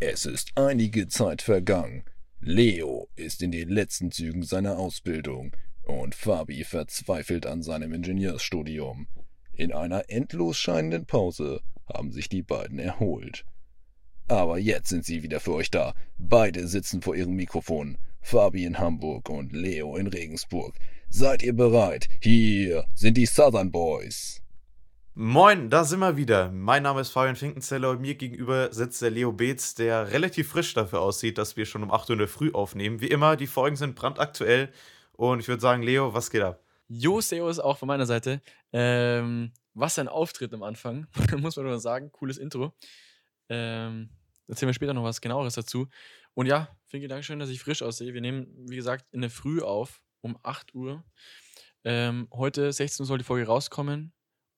Es ist einige Zeit vergangen. Leo ist in den letzten Zügen seiner Ausbildung und Fabi verzweifelt an seinem Ingenieursstudium. In einer endlos scheinenden Pause haben sich die beiden erholt. Aber jetzt sind sie wieder für euch da. Beide sitzen vor ihrem Mikrofon. Fabi in Hamburg und Leo in Regensburg. Seid ihr bereit? Hier sind die Southern Boys. Moin, da sind wir wieder. Mein Name ist Fabian Finkenzeller und mir gegenüber sitzt der Leo Beetz, der relativ frisch dafür aussieht, dass wir schon um 8 Uhr in der Früh aufnehmen. Wie immer, die Folgen sind brandaktuell und ich würde sagen, Leo, was geht ab? Jo, Servus auch von meiner Seite. Ähm, was ein Auftritt am Anfang, muss man nur sagen. Cooles Intro. Ähm, erzählen wir später noch was genaueres dazu. Und ja, vielen Dank schön, dass ich frisch aussehe. Wir nehmen, wie gesagt, in der Früh auf, um 8 Uhr. Ähm, heute 16 Uhr soll die Folge rauskommen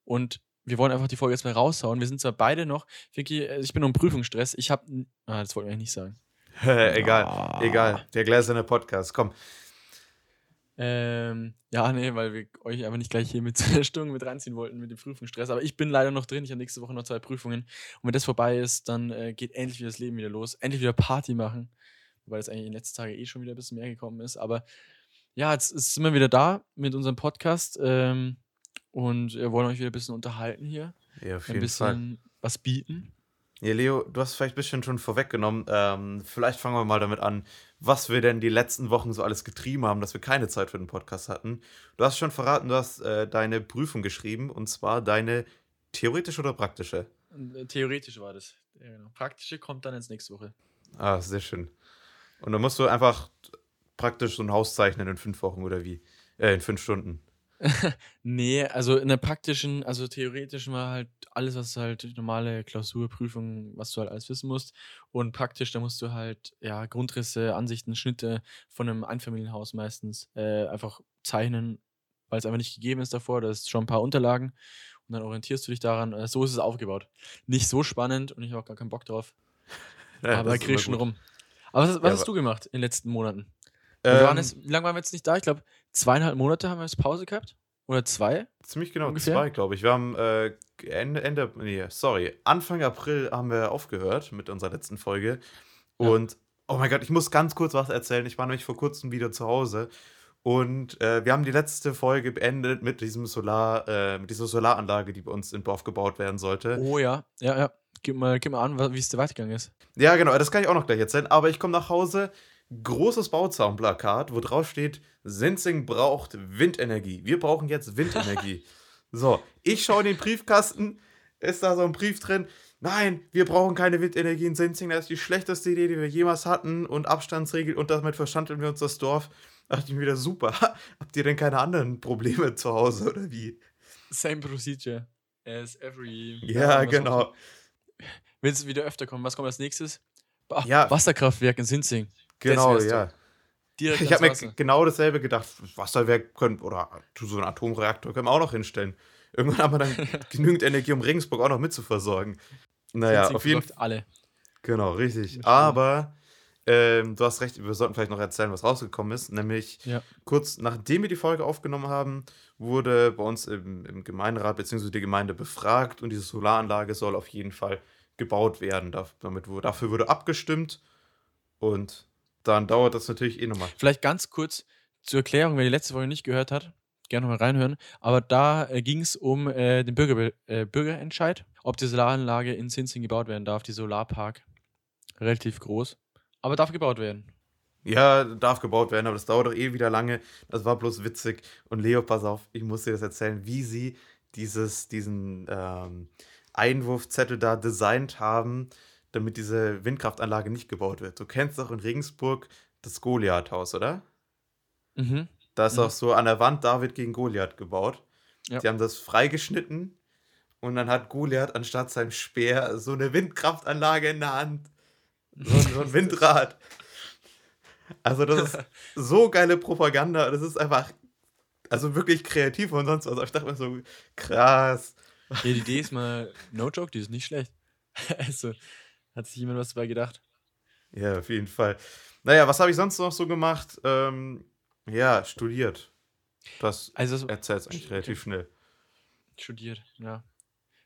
und wir wollen einfach die Folge jetzt mal raushauen. Wir sind zwar beide noch, Vicky, äh, ich bin um Prüfungsstress. Ich habe, ah, das wollten wir eigentlich nicht sagen. egal, ah. egal. Der gläserne Podcast, komm. Ähm, ja, nee, weil wir euch aber nicht gleich hier mit Stunden mit reinziehen wollten mit dem Prüfungsstress. Aber ich bin leider noch drin. Ich habe nächste Woche noch zwei Prüfungen. Und wenn das vorbei ist, dann äh, geht endlich wieder das Leben wieder los. Endlich wieder Party machen. Wobei das eigentlich in den letzten Tagen eh schon wieder ein bisschen mehr gekommen ist. Aber ja, jetzt, jetzt sind wir wieder da mit unserem Podcast. Ähm, und wir wollen euch wieder ein bisschen unterhalten hier. Ja, auf jeden ein bisschen Fall. was bieten. Ja, Leo, du hast vielleicht ein bisschen schon vorweggenommen. Ähm, vielleicht fangen wir mal damit an, was wir denn die letzten Wochen so alles getrieben haben, dass wir keine Zeit für den Podcast hatten. Du hast schon verraten, du hast äh, deine Prüfung geschrieben und zwar deine theoretische oder praktische? Äh, theoretische war das. Genau. Praktische kommt dann ins nächste Woche. Ah, sehr schön. Und dann musst du einfach praktisch so ein Haus zeichnen in fünf Wochen oder wie? Äh, in fünf Stunden. nee, also in der praktischen, also theoretischen war halt alles, was halt normale Klausurprüfung, was du halt alles wissen musst. Und praktisch, da musst du halt, ja, Grundrisse, Ansichten, Schnitte von einem Einfamilienhaus meistens äh, einfach zeichnen, weil es einfach nicht gegeben ist davor. Da ist schon ein paar Unterlagen und dann orientierst du dich daran. Äh, so ist es aufgebaut. Nicht so spannend und ich habe auch gar keinen Bock drauf. Ja, aber krieg schon rum. Aber was, was ja, hast du gemacht in den letzten Monaten? Ähm, jetzt, wie lange waren wir jetzt nicht da? Ich glaube, zweieinhalb Monate haben wir jetzt Pause gehabt. Oder zwei? Ziemlich genau ungefähr? zwei, glaube ich. Wir haben äh, Ende, Ende, nee, sorry, Anfang April haben wir aufgehört mit unserer letzten Folge. Und, ja. oh mein Gott, ich muss ganz kurz was erzählen. Ich war nämlich vor kurzem wieder zu Hause. Und äh, wir haben die letzte Folge beendet mit diesem Solar, äh, mit dieser Solaranlage, die bei uns in Dorf gebaut werden sollte. Oh ja, ja, ja. Gib mal, gib mal an, wie es dir weitergegangen ist. Ja, genau, das kann ich auch noch gleich erzählen. Aber ich komme nach Hause, großes Bauzaunplakat, wo drauf steht, Sensing braucht Windenergie. Wir brauchen jetzt Windenergie. so, ich schaue in den Briefkasten, ist da so ein Brief drin. Nein, wir brauchen keine Windenergie in Sensing. Das ist die schlechteste Idee, die wir jemals hatten. Und Abstandsregel und damit verschandeln wir uns das Dorf. Da dachte ich mir wieder, super. Habt ihr denn keine anderen Probleme zu Hause oder wie? Same procedure as every. Ja, genau. Will es wieder öfter kommen? Was kommt als nächstes? Ach, ja. Wasserkraftwerk in Sinzing. Genau, ja. Direkt ich habe mir genau dasselbe gedacht. Wasserwerk können, oder so einen Atomreaktor können wir auch noch hinstellen. Irgendwann haben wir dann genügend Energie, um Regensburg auch noch mitzuversorgen. Naja, auf jeden Fall. alle. Genau, richtig. Aber ähm, du hast recht, wir sollten vielleicht noch erzählen, was rausgekommen ist. Nämlich ja. kurz nachdem wir die Folge aufgenommen haben, wurde bei uns im, im Gemeinderat bzw. die Gemeinde befragt und diese Solaranlage soll auf jeden Fall gebaut werden. Damit, dafür wurde abgestimmt und dann dauert das natürlich eh nochmal. Vielleicht ganz kurz zur Erklärung, wer die letzte Folge nicht gehört hat, gerne mal reinhören. Aber da äh, ging es um äh, den Bürger, äh, Bürgerentscheid, ob die Solaranlage in Sinzing gebaut werden darf, die Solarpark. Relativ groß. Aber darf gebaut werden. Ja, darf gebaut werden, aber das dauert doch eh wieder lange. Das war bloß witzig. Und Leo, pass auf, ich muss dir das erzählen, wie sie dieses, diesen ähm, Einwurfzettel da designt haben damit diese Windkraftanlage nicht gebaut wird. Du kennst doch in Regensburg das Goliath-Haus, oder? Mhm. Da ist mhm. auch so an der Wand David gegen Goliath gebaut. Ja. Die haben das freigeschnitten und dann hat Goliath anstatt seinem Speer so eine Windkraftanlage in der Hand. So, so ein Windrad. Also, das ist so geile Propaganda. Das ist einfach, also wirklich kreativ und sonst was. Also ich dachte mir so, krass. Ja, die Idee ist mal, no joke, die ist nicht schlecht. also, hat sich jemand was dabei gedacht? Ja, auf jeden Fall. Naja, was habe ich sonst noch so gemacht? Ähm, ja, studiert. Das also, erzählt eigentlich relativ schnell. Studiert, ja.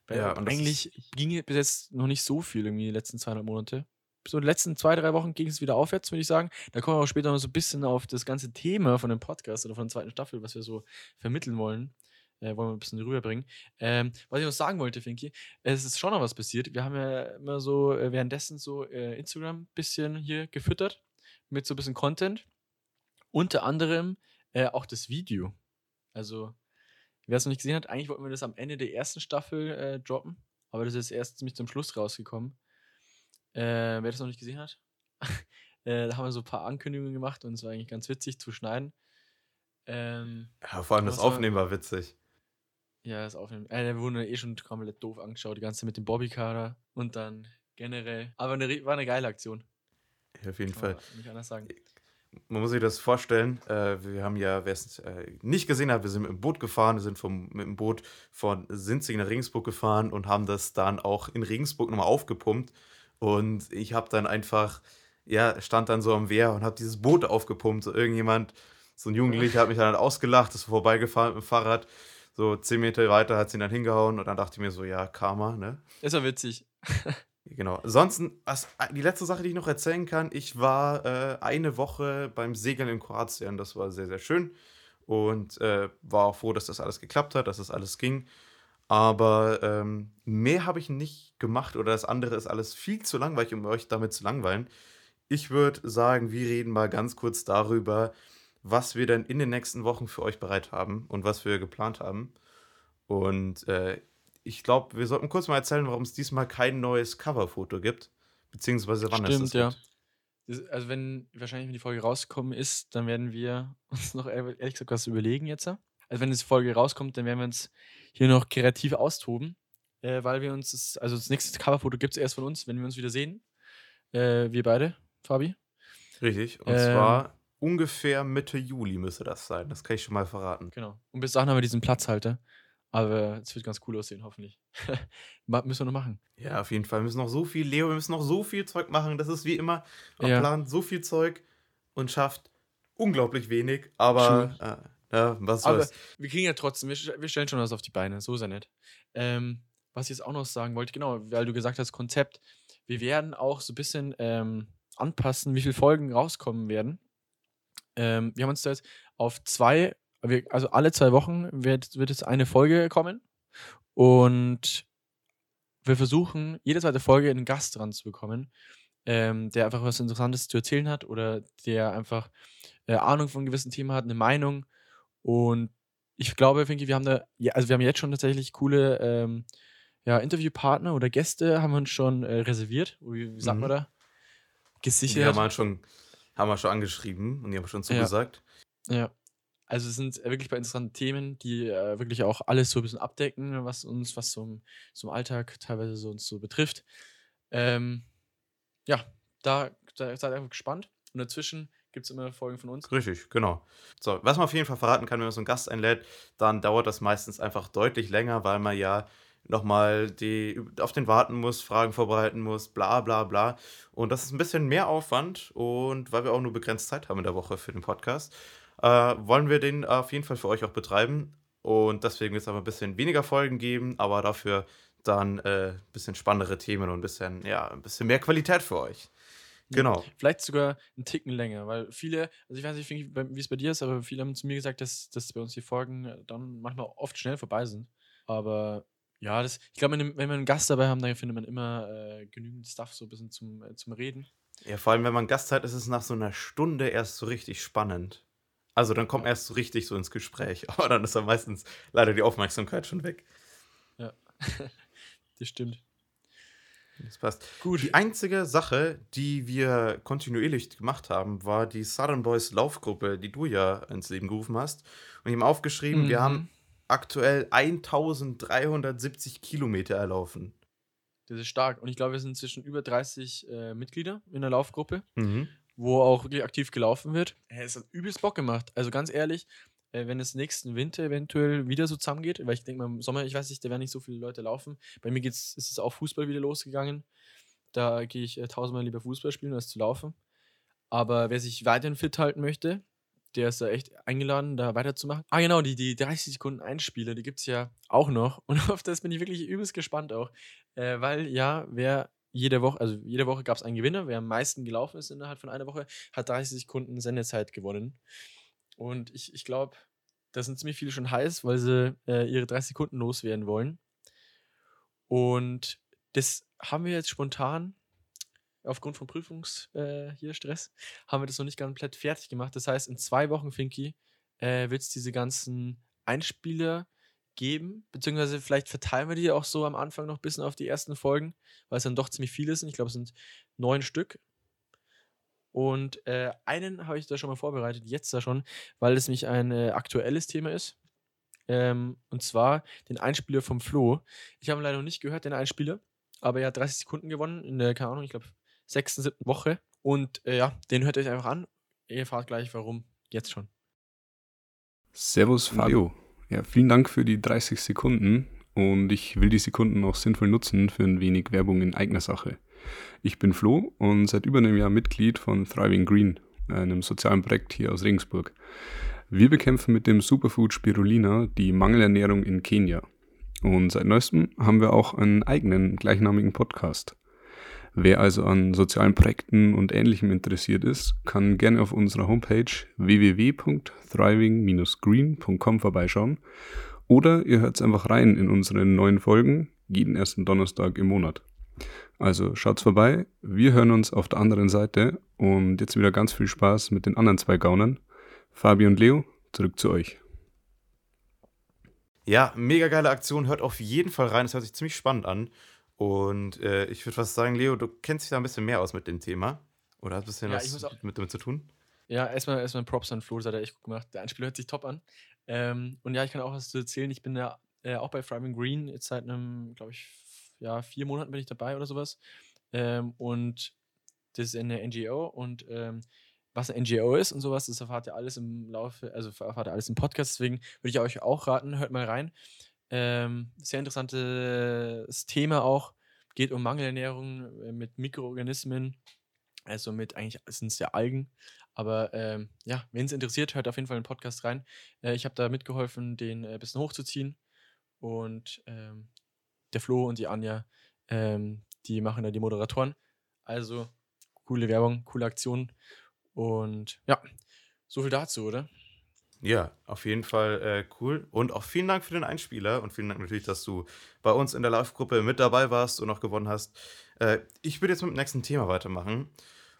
Weil ja eigentlich ging bis jetzt noch nicht so viel irgendwie die letzten 200 Monate. so die letzten zwei, drei Wochen ging es wieder aufwärts, würde ich sagen. Da kommen wir auch später noch so ein bisschen auf das ganze Thema von dem Podcast oder von der zweiten Staffel, was wir so vermitteln wollen. Äh, wollen wir ein bisschen rüberbringen. Ähm, was ich noch sagen wollte, Finky, es ist schon noch was passiert. Wir haben ja immer so äh, währenddessen so äh, Instagram ein bisschen hier gefüttert mit so ein bisschen Content. Unter anderem äh, auch das Video. Also, wer es noch nicht gesehen hat, eigentlich wollten wir das am Ende der ersten Staffel äh, droppen, aber das ist erst ziemlich zum Schluss rausgekommen. Äh, wer das noch nicht gesehen hat, da haben wir so ein paar Ankündigungen gemacht und es war eigentlich ganz witzig zu schneiden. Ähm, Ja, vor allem das Aufnehmen war witzig. Ja, das Aufnehmen. Äh, der wurde eh schon komplett doof angeschaut, die ganze mit dem Bobbykader und dann generell. Aber eine, war eine geile Aktion. Ja, auf jeden Kann Fall. man nicht anders sagen. Man muss sich das vorstellen, äh, wir haben ja, wer es äh, nicht gesehen hat, wir sind mit dem Boot gefahren, wir sind vom, mit dem Boot von Sinzig nach Regensburg gefahren und haben das dann auch in Regensburg nochmal aufgepumpt. Und ich habe dann einfach, ja, stand dann so am Wehr und habe dieses Boot aufgepumpt. So irgendjemand, so ein Jugendlicher hat mich dann ausgelacht, ist vorbeigefahren mit dem Fahrrad. So zehn Meter weiter hat sie ihn dann hingehauen und dann dachte ich mir so, ja, Karma, ne? Das war witzig. Genau. Ansonsten, was, die letzte Sache, die ich noch erzählen kann, ich war äh, eine Woche beim Segeln in Kroatien. Das war sehr, sehr schön. Und äh, war auch froh, dass das alles geklappt hat, dass das alles ging. Aber ähm, mehr habe ich nicht gemacht oder das andere ist alles viel zu langweilig, um euch damit zu langweilen. Ich würde sagen, wir reden mal ganz kurz darüber, was wir denn in den nächsten Wochen für euch bereit haben und was wir geplant haben. Und äh, ich glaube, wir sollten kurz mal erzählen, warum es diesmal kein neues Coverfoto gibt. Beziehungsweise wann es das Stimmt, ja. gibt. Also wenn, wahrscheinlich wenn die Folge rausgekommen ist, dann werden wir uns noch ehr- ehrlich gesagt was überlegen jetzt. Also wenn die Folge rauskommt, dann werden wir uns hier noch kreativ austoben, äh, weil wir uns, das, also das nächste Coverfoto gibt es erst von uns, wenn wir uns wieder sehen. Äh, wir beide, Fabi. Richtig. Und Ähm. zwar ungefähr Mitte Juli müsste das sein. Das kann ich schon mal verraten. Genau. Und bis dahin haben wir diesen Platzhalter. Aber es wird ganz cool aussehen, hoffentlich. Müssen wir noch machen. Ja, auf jeden Fall. Wir müssen noch so viel, Leo, wir müssen noch so viel Zeug machen. Das ist wie immer. Man Ja. plant so viel Zeug und schafft unglaublich wenig. Aber, äh, ja, was Aber soll's. wir kriegen ja trotzdem, wir, wir stellen schon was auf die Beine, so ist er nicht. Ähm, was ich jetzt auch noch sagen wollte, genau, weil du gesagt hast, Konzept, wir werden auch so ein bisschen ähm, anpassen, wie viele Folgen rauskommen werden. Ähm, wir haben uns da jetzt auf zwei, wir, also alle zwei Wochen wird, wird jetzt eine Folge kommen und wir versuchen, jede zweite Folge einen Gast dran zu bekommen, ähm, der einfach was Interessantes zu erzählen hat oder der einfach äh, Ahnung von gewissen Themen hat, eine Meinung und ich glaube, Finki, wir haben da, also wir haben jetzt schon tatsächlich coole ähm, ja, Interviewpartner oder Gäste haben wir uns schon äh, reserviert. Wie, wie sagt Mhm. man da? Gesichert. haben wir schon, haben wir schon angeschrieben und die haben schon Ja. zugesagt. Ja. Also es sind wirklich bei interessanten Themen, die äh, wirklich auch alles so ein bisschen abdecken, was uns, was so im Alltag teilweise so uns so betrifft. Ähm, ja, da, da seid einfach gespannt. Und dazwischen gibt es immer Folgen von uns. Richtig, genau. So, was man auf jeden Fall verraten kann, wenn man so einen Gast einlädt, dann dauert das meistens einfach deutlich länger, weil man ja nochmal die, auf den warten muss, Fragen vorbereiten muss, bla bla bla. Und das ist ein bisschen mehr Aufwand und weil wir auch nur begrenzt Zeit haben in der Woche für den Podcast, äh, wollen wir den auf jeden Fall für euch auch betreiben. Und deswegen wird es aber ein bisschen weniger Folgen geben, aber dafür dann äh, ein bisschen spannendere Themen und ein bisschen, ja, ein bisschen mehr Qualität für euch. Genau. Vielleicht sogar einen Ticken länger, weil viele, also ich weiß nicht, wie wie es bei dir ist, aber viele haben zu mir gesagt, dass, dass bei uns die Folgen äh, dann manchmal oft schnell vorbei sind. Aber ja, das, ich glaube, wenn wir einen Gast dabei haben, dann findet man immer äh, genügend Stuff so ein bisschen zum, äh, zum Reden. Ja, vor allem, wenn man Gast hat, ist es nach so einer Stunde erst so richtig spannend. Also dann kommt man erst so richtig so ins Gespräch, aber dann ist dann meistens leider die Aufmerksamkeit schon weg. Das stimmt. Das passt. Gut. Die einzige Sache, die wir kontinuierlich gemacht haben, war die Southern Boys Laufgruppe, die du ja ins Leben gerufen hast. Und ich habe aufgeschrieben, wir Mhm. haben aktuell 1370 Kilometer erlaufen. Das ist stark. Und ich glaube, wir sind inzwischen über 30 äh, Mitglieder in der Laufgruppe, Mhm. wo auch wirklich aktiv gelaufen wird. Es hat übelst Bock gemacht. Also ganz ehrlich, äh, wenn es nächsten Winter eventuell wieder so zusammengeht, weil ich denke mal im Sommer, ich weiß nicht, da werden nicht so viele Leute laufen. Bei mir geht's, ist es auch Fußball wieder losgegangen. Da gehe ich äh, tausendmal lieber Fußball spielen, als zu laufen. Aber wer sich weiterhin fit halten möchte, der ist da echt eingeladen, da weiterzumachen. Ah, genau, die, die 30 Sekunden Einspieler, die gibt es ja auch noch. Und auf das bin ich wirklich übelst gespannt auch. Äh, weil, ja, wer jede Woche, also jede Woche gab es einen Gewinner. Wer am meisten gelaufen ist innerhalb von einer Woche, hat 30 Sekunden Sendezeit gewonnen. Und ich, ich glaube, da sind ziemlich viele schon heiß, weil sie äh, ihre 30 Sekunden loswerden wollen. Und das haben wir jetzt spontan aufgrund von Prüfungs äh, hier Stress, haben wir das noch nicht komplett fertig gemacht. Das heißt, in zwei Wochen, Finky, äh, wird es diese ganzen Einspieler geben, beziehungsweise vielleicht verteilen wir die auch so am Anfang noch ein bisschen auf die ersten Folgen, weil es dann doch ziemlich viele sind. Ich glaube, es sind neun Stück. Und äh, einen habe ich da schon mal vorbereitet, jetzt da schon, weil es nämlich ein äh, aktuelles Thema ist. Ähm, und zwar den Einspieler vom Flo. Ich habe leider noch nicht gehört, den Einspieler, aber er hat 30 Sekunden gewonnen in der, keine Ahnung, ich glaube, sechsten, siebten Woche. Und äh, ja, den hört euch einfach an. Ihr erfahrt gleich, warum. Jetzt schon. Servus Fabio. Ja, vielen Dank für die 30 Sekunden und ich will die Sekunden auch sinnvoll nutzen für ein wenig Werbung in eigener Sache. Ich bin Flo und seit über einem Jahr Mitglied von Thriving Green, einem sozialen Projekt hier aus Regensburg. Wir bekämpfen mit dem Superfood Spirulina die Mangelernährung in Kenia. Und seit neuestem haben wir auch einen eigenen gleichnamigen Podcast. Wer also an sozialen Projekten und Ähnlichem interessiert ist, kann gerne auf unserer Homepage www.thriving-green.com vorbeischauen oder ihr hört es einfach rein in unsere neuen Folgen jeden ersten Donnerstag im Monat. Also schaut's vorbei, wir hören uns auf der anderen Seite und jetzt wieder ganz viel Spaß mit den anderen zwei Gaunern. Fabi und Leo, zurück zu euch. Ja, mega geile Aktion, hört auf jeden Fall rein, es hört sich ziemlich spannend an. Und äh, ich würde fast sagen, Leo, du kennst dich da ein bisschen mehr aus mit dem Thema. Oder hast ein bisschen Ja, was mit damit zu tun? Ja, erstmal erstmal Props an Flo, das hat er echt gut gemacht. Der Einspieler hört sich top an. Ähm, und ja, ich kann auch was zu erzählen. Ich bin ja äh, auch bei Thriving Green jetzt seit einem, glaube ich, ja, vier Monaten bin ich dabei oder sowas. Ähm, und das ist eine NGO und ähm, was eine NGO ist und sowas, das erfahrt ihr alles im Laufe, also erfahrt ihr alles im Podcast. Deswegen würde ich euch auch raten, hört mal rein. Ähm, sehr interessantes Thema auch. Geht um Mangelernährung äh, mit Mikroorganismen. Also mit eigentlich sind es ja Algen. Aber ähm, ja, wen es interessiert, hört auf jeden Fall in den Podcast rein. Äh, ich habe da mitgeholfen, den ein bisschen hochzuziehen. Und ähm, der Flo und die Anja, ähm, die machen da die Moderatoren. Also coole Werbung, coole Aktion. Und ja, so viel dazu, oder? Ja, auf jeden Fall äh, cool. Und auch vielen Dank für den Einspieler und vielen Dank natürlich, dass du bei uns in der Live-Gruppe mit dabei warst und auch gewonnen hast. Äh, ich würde jetzt mit dem nächsten Thema weitermachen.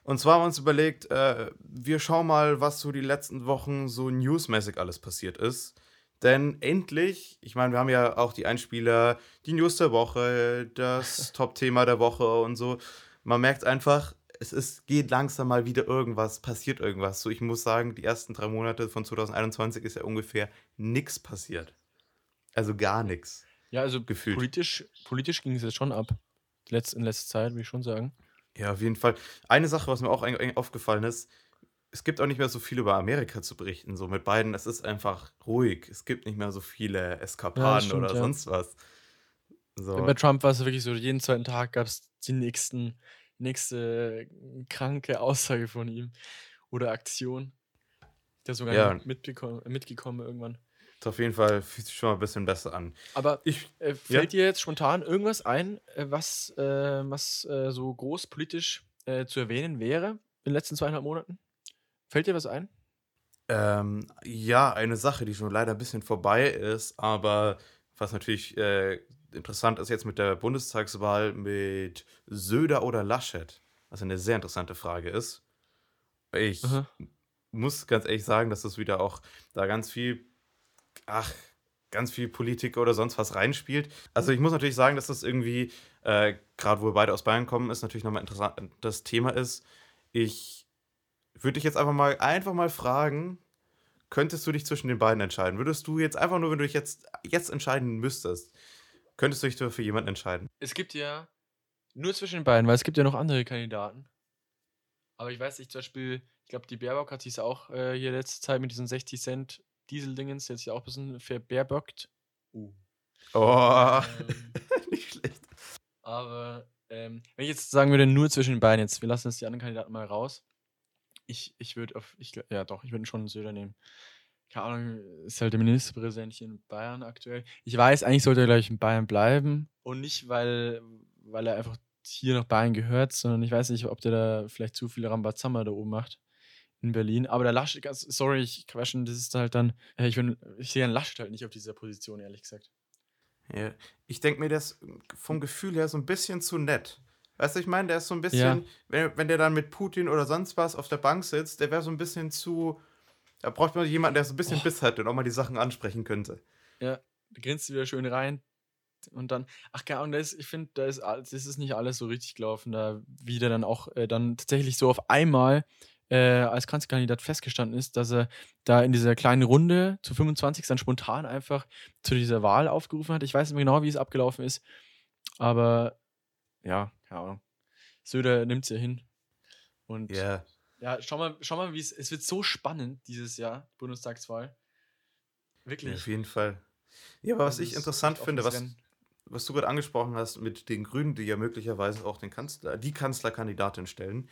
Und zwar haben wir uns überlegt, äh, wir schauen mal, was so die letzten Wochen so newsmäßig alles passiert ist. Denn endlich, ich meine, wir haben ja auch die Einspieler, die News der Woche, das Top-Thema der Woche und so. Man merkt einfach, es ist, geht langsam mal wieder irgendwas, passiert irgendwas. So, ich muss sagen, die ersten drei Monate von 2021 ist ja ungefähr nichts passiert. Also gar nichts. Ja, also Gefühlt. politisch, politisch ging es jetzt schon ab. Letz, in letzter Zeit, würde ich schon sagen. Ja, auf jeden Fall. Eine Sache, was mir auch aufgefallen ist, es gibt auch nicht mehr so viel über Amerika zu berichten. So mit beiden, es ist einfach ruhig. Es gibt nicht mehr so viele Eskapaden stimmt, oder ja. sonst was. So. Bei Trump war es wirklich so, jeden zweiten Tag gab es die nächsten, nächste kranke Aussage von ihm oder Aktion. Der sogar Ja. nicht mitbekommen, mitgekommen irgendwann. Ist auf jeden Fall fühlt sich schon mal ein bisschen besser an. Aber Ich, äh, fällt dir jetzt spontan irgendwas ein, äh, was, äh, was äh, so groß politisch äh, zu erwähnen wäre in den letzten zweieinhalb Monaten? Fällt dir was ein? Ähm, ja, eine Sache, die schon leider ein bisschen vorbei ist, aber was natürlich äh, interessant ist jetzt mit der Bundestagswahl mit Söder oder Laschet, was eine sehr interessante Frage ist. Ich Aha. muss ganz ehrlich sagen, dass das wieder auch da ganz viel, ach, ganz viel Politik oder sonst was reinspielt. Also ich muss natürlich sagen, dass das irgendwie, äh, gerade wo wir beide aus Bayern kommen, ist natürlich nochmal interessant, das Thema ist. Ich würde dich jetzt einfach mal, einfach mal fragen, könntest du dich zwischen den beiden entscheiden? Würdest du jetzt einfach nur, wenn du dich jetzt, jetzt entscheiden müsstest, könntest du dich für jemanden entscheiden? Es gibt ja nur zwischen den beiden, weil es gibt ja noch andere Kandidaten. Aber ich weiß nicht, zum Beispiel, ich glaube, die Baerbock hat sich auch äh, hier letzte Zeit mit diesen 60 Cent Diesel-Dingens jetzt ja auch ein bisschen verbaerbockt. Uh. Oh, Ähm, nicht schlecht. aber ähm, wenn ich jetzt sagen würde, nur zwischen den beiden jetzt, wir lassen jetzt die anderen Kandidaten mal raus. Ich, ich würde auf, ich, ja doch, ich würde schon einen Söder nehmen. Keine Ahnung, ist halt der Ministerpräsident hier in Bayern aktuell. Ich weiß, eigentlich sollte er, glaube ich, in Bayern bleiben. Und nicht, weil, weil er einfach hier nach Bayern gehört, sondern ich weiß nicht, ob der da vielleicht zu viel Rambazamba da oben macht in Berlin. Aber der Laschet, ganz- sorry, ich quatschen, das ist halt dann, äh, ich, bin, ich sehe einen Laschet halt nicht auf dieser Position, ehrlich gesagt. Ja. Ich denke mir, der ist vom Gefühl her so ein bisschen zu nett. Weißt du, ich meine, der ist so ein bisschen, Ja. wenn, wenn der dann mit Putin oder sonst was auf der Bank sitzt, der wäre so ein bisschen zu. Da braucht man jemanden, der so ein bisschen Oh. Biss hat und auch mal die Sachen ansprechen könnte. Ja, da grinst du wieder schön rein. Und dann, ach keine Ahnung, da ist, ich finde, da ist, das ist nicht alles so richtig gelaufen, da wie der dann auch äh, dann tatsächlich so auf einmal äh, als Kanzlerkandidat festgestanden ist, dass er da in dieser kleinen Runde zu 25 dann spontan einfach zu dieser Wahl aufgerufen hat. Ich weiß nicht mehr genau, wie es abgelaufen ist, aber ja, keine Ahnung. Söder nimmt es ja hin. Und Ja. Ja, schau mal, schau mal, wie es, es wird so spannend dieses Jahr, Bundestagswahl. Wirklich. Ja, auf jeden Fall. Ja, aber was Also ich interessant finde, was, Rennen. was du gerade angesprochen hast mit den Grünen, die ja möglicherweise auch den Kanzler, die Kanzlerkandidatin stellen,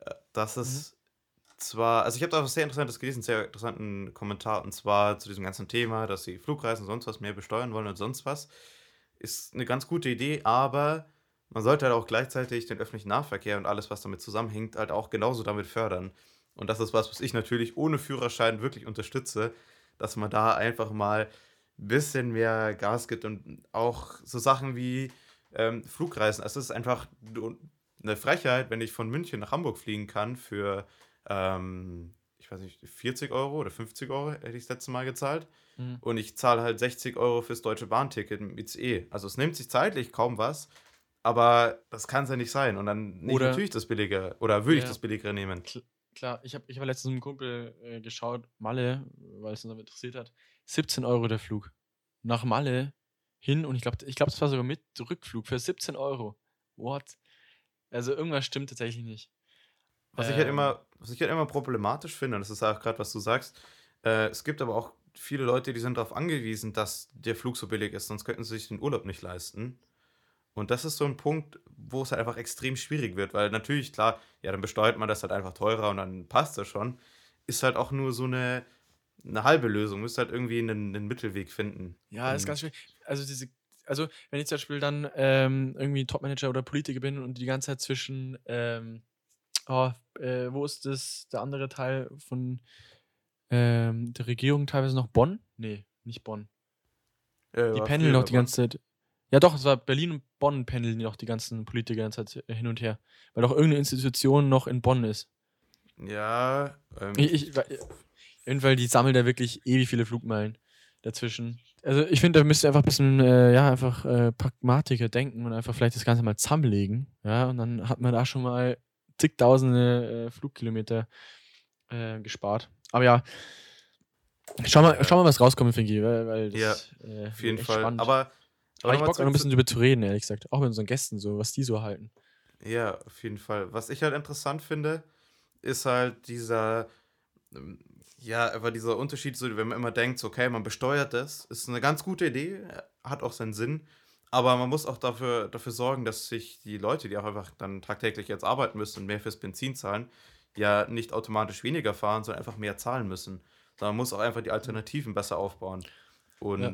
äh, dass Mhm. es zwar, also ich habe da was sehr Interessantes gelesen, sehr interessanten Kommentar, und zwar zu diesem ganzen Thema, dass sie Flugreisen und sonst was mehr besteuern wollen und sonst was. Ist eine ganz gute Idee, aber man sollte halt auch gleichzeitig den öffentlichen Nahverkehr und alles, was damit zusammenhängt, halt auch genauso damit fördern. Und das ist was, was ich natürlich ohne Führerschein wirklich unterstütze, dass man da einfach mal ein bisschen mehr Gas gibt und auch so Sachen wie ähm, Flugreisen. Also es ist einfach eine Frechheit, wenn ich von München nach Hamburg fliegen kann für, ähm, ich weiß nicht, 40 Euro oder 50 Euro hätte ich das letzte Mal gezahlt. Mhm. Und ich zahle halt 60 Euro fürs deutsche Bahnticket im ICE. Also es nimmt sich zeitlich kaum was, aber das kann es ja nicht sein. Und dann nehme ich natürlich das Billigere. Oder würde ich Ja. das Billigere nehmen. Klar, ich habe ich hab letztens mit einem Kumpel äh, geschaut, Malle, weil es uns interessiert hat. 17 Euro der Flug. Nach Malle hin und ich glaube, ich glaub, das war sogar mit Rückflug für 17 Euro. What? Also irgendwas stimmt tatsächlich nicht. Was ich halt Ähm, immer, was ich halt immer problematisch finde, und das ist auch gerade, was du sagst, äh, es gibt aber auch viele Leute, die sind darauf angewiesen, dass der Flug so billig ist, sonst könnten sie sich den Urlaub nicht leisten. Und das ist so ein Punkt, wo es halt einfach extrem schwierig wird, weil natürlich, klar, ja, dann besteuert man das halt einfach teurer und dann passt das schon. Ist halt auch nur so eine, eine halbe Lösung, müsst halt irgendwie einen, einen Mittelweg finden. Ja, ist Und- ganz schwierig. Also diese, also wenn ich zum Beispiel dann ähm, irgendwie Topmanager oder Politiker bin und die ganze Zeit zwischen, ähm, oh, äh, wo ist das, der andere Teil von ähm, der Regierung teilweise noch Bonn? Nee, nicht Bonn. Äh, Die pendeln noch die ganze Zeit. Ja, doch, es war Berlin und Bonn pendeln noch die ganzen Politiker die ganze Zeit hin und her. Weil doch irgendeine Institution noch in Bonn ist. Ja, ähm, Ich, die sammeln da wirklich ewig viele Flugmeilen dazwischen. Also ich finde, da müsst ihr einfach ein bisschen, äh, ja, einfach äh, Pragmatiker denken und einfach vielleicht das Ganze mal zusammenlegen. Ja, und dann hat man da schon mal zigtausende äh, Flugkilometer äh, gespart. Aber ja, schau mal, schau mal, was rauskommt, Finki, weil, weil das Ja, äh, auf jeden Fall. spannend. Aber, Aber ich Bock, noch ein bisschen drüber zu reden, ehrlich gesagt. Auch mit unseren Gästen, so, was die so halten. Ja, auf jeden Fall. Was ich halt interessant finde, ist halt dieser, ähm, ja, einfach dieser Unterschied, so, wenn man immer denkt, so, okay, man besteuert das, ist eine ganz gute Idee, hat auch seinen Sinn, aber man muss auch dafür, dafür sorgen, dass sich die Leute, die auch einfach dann tagtäglich jetzt arbeiten müssen und mehr fürs Benzin zahlen, ja nicht automatisch weniger fahren, sondern einfach mehr zahlen müssen. Sondern man muss auch einfach die Alternativen besser aufbauen. Und Ja.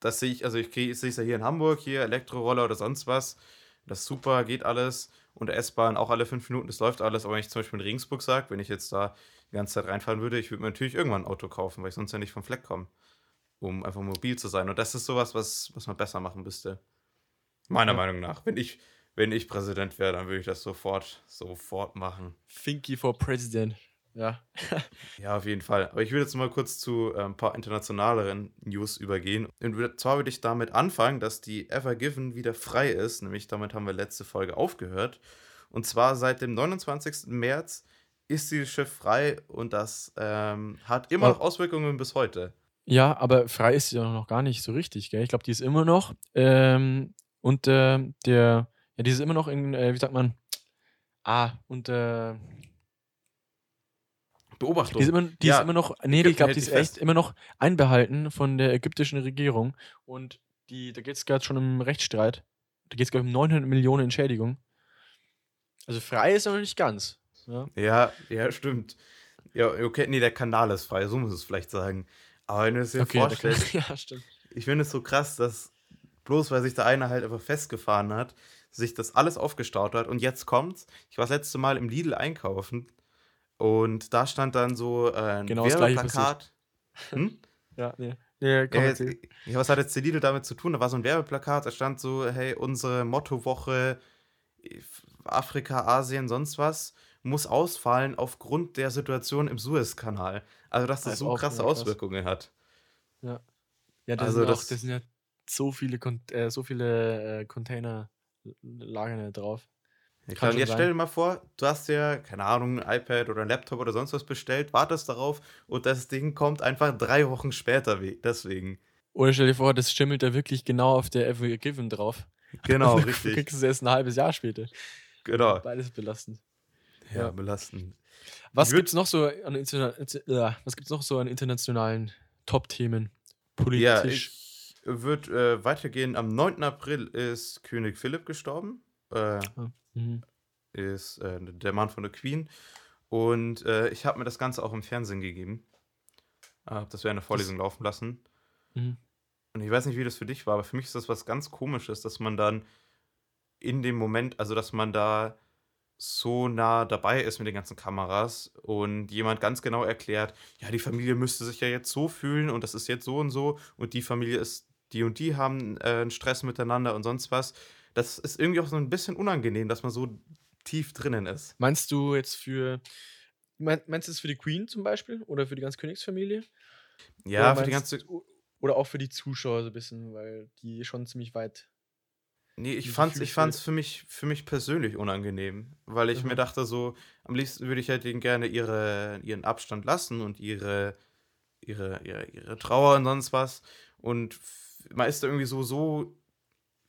Das sehe ich, also ich, sehe es ja hier in Hamburg, hier Elektroroller oder sonst was. Das ist super, geht alles. Und der S-Bahn auch alle fünf Minuten, das läuft alles. Aber wenn ich zum Beispiel in Regensburg sage, wenn ich jetzt da die ganze Zeit reinfahren würde, ich würde mir natürlich irgendwann ein Auto kaufen, weil ich sonst ja nicht vom Fleck komme, um einfach mobil zu sein. Und das ist sowas, was, was man besser machen müsste. Meiner Ja. Meinung nach. Wenn ich, wenn ich Präsident wäre, dann würde ich das sofort, sofort machen. Finky for President. Ja. Ja, auf jeden Fall. Aber ich würde jetzt mal kurz zu äh, ein paar internationaleren News übergehen. Und zwar würde ich damit anfangen, dass die Ever Given wieder frei ist. Nämlich damit haben wir letzte Folge aufgehört. Und zwar seit dem 29. März ist dieses Schiff frei und das ähm, hat immer noch Auswirkungen bis heute. Ja, aber frei ist sie ja noch gar nicht so richtig, gell? Ich glaube, die ist immer noch ähm, unter der, ja, die ist immer noch in, äh, wie sagt man, ah, unter, Beobachtung. die ist immer, die Ja, ist immer noch, nee, Ägypten ich glaube, die ist echt immer noch einbehalten von der ägyptischen Regierung und die, da geht es gerade schon im Rechtsstreit. Da geht es, glaube ich, um 900 Millionen Entschädigung. Also frei ist er noch nicht ganz. Ja, Ja, ja, stimmt. Ja, okay, nee, der Kanal ist frei, so muss es vielleicht sagen. Aber wenn du es dir okay, vorstellst, ja stimmt. ich finde es so krass, dass bloß weil sich da einer halt einfach festgefahren hat, sich das alles aufgestaut hat. Und jetzt kommt's. Ich war das letzte Mal im Lidl einkaufen und da stand dann so äh, ein Genau das Werbeplakat. Hm? Ja, nee. Nee, komm, Ja, ja, was hat jetzt der Lidl damit zu tun? Da war so ein Werbeplakat, da stand so, hey, unsere Mottowoche Afrika, Asien, sonst was, muss ausfallen aufgrund der Situation im Suezkanal. Also, dass das Als so krasse ja, krass. Auswirkungen hat. Ja, da Also sind auch, das- das sind ja so viele, Con äh, so viele äh, Container lagern da drauf. Ja, klar, und jetzt sein. stell dir mal vor, du hast ja, keine Ahnung, ein iPad oder ein Laptop oder sonst was bestellt, wartest darauf und das Ding kommt einfach drei Wochen später, we- deswegen. Oder stell dir vor, das schimmelt da wirklich genau auf der Ever Given drauf. Genau, Und du richtig. kriegst es erst ein halbes Jahr später. Genau. Beides belastend. Ja, Ja. belastend. Was würd- gibt's noch so an äh, was gibt's noch so an internationalen Top-Themen? Ja, Politisch. ich würde äh, weitergehen. Am 9. April ist König Philipp gestorben. Äh, mhm. ist äh, der Mann von der Queen. Und äh, ich habe mir das Ganze auch im Fernsehen gegeben. Äh, hab das während der Vorlesung laufen lassen. Mhm. Und ich weiß nicht, wie das für dich war, aber für mich ist das was ganz Komisches, dass man dann in dem Moment, also dass man da so nah dabei ist mit den ganzen Kameras und jemand ganz genau erklärt, ja, die Familie müsste sich ja jetzt so fühlen und das ist jetzt so und so und die Familie ist, die und die haben äh, einen Stress miteinander und sonst was. Das ist irgendwie auch so ein bisschen unangenehm, dass man so tief drinnen ist. Meinst du jetzt für. mein- Meinst du es für die Queen zum Beispiel? Oder für die ganze Königsfamilie? Ja, für die ganze. Oder auch für die Zuschauer so ein bisschen, weil die schon ziemlich weit. Nee, ich fand's, ich fand's für mich, für mich persönlich unangenehm, weil ich mir Mhm. dachte so, am liebsten würde ich halt denen gerne ihre, ihren Abstand lassen und ihre, ihre, ihre, ihre Trauer und sonst was. Und man ist da irgendwie so, so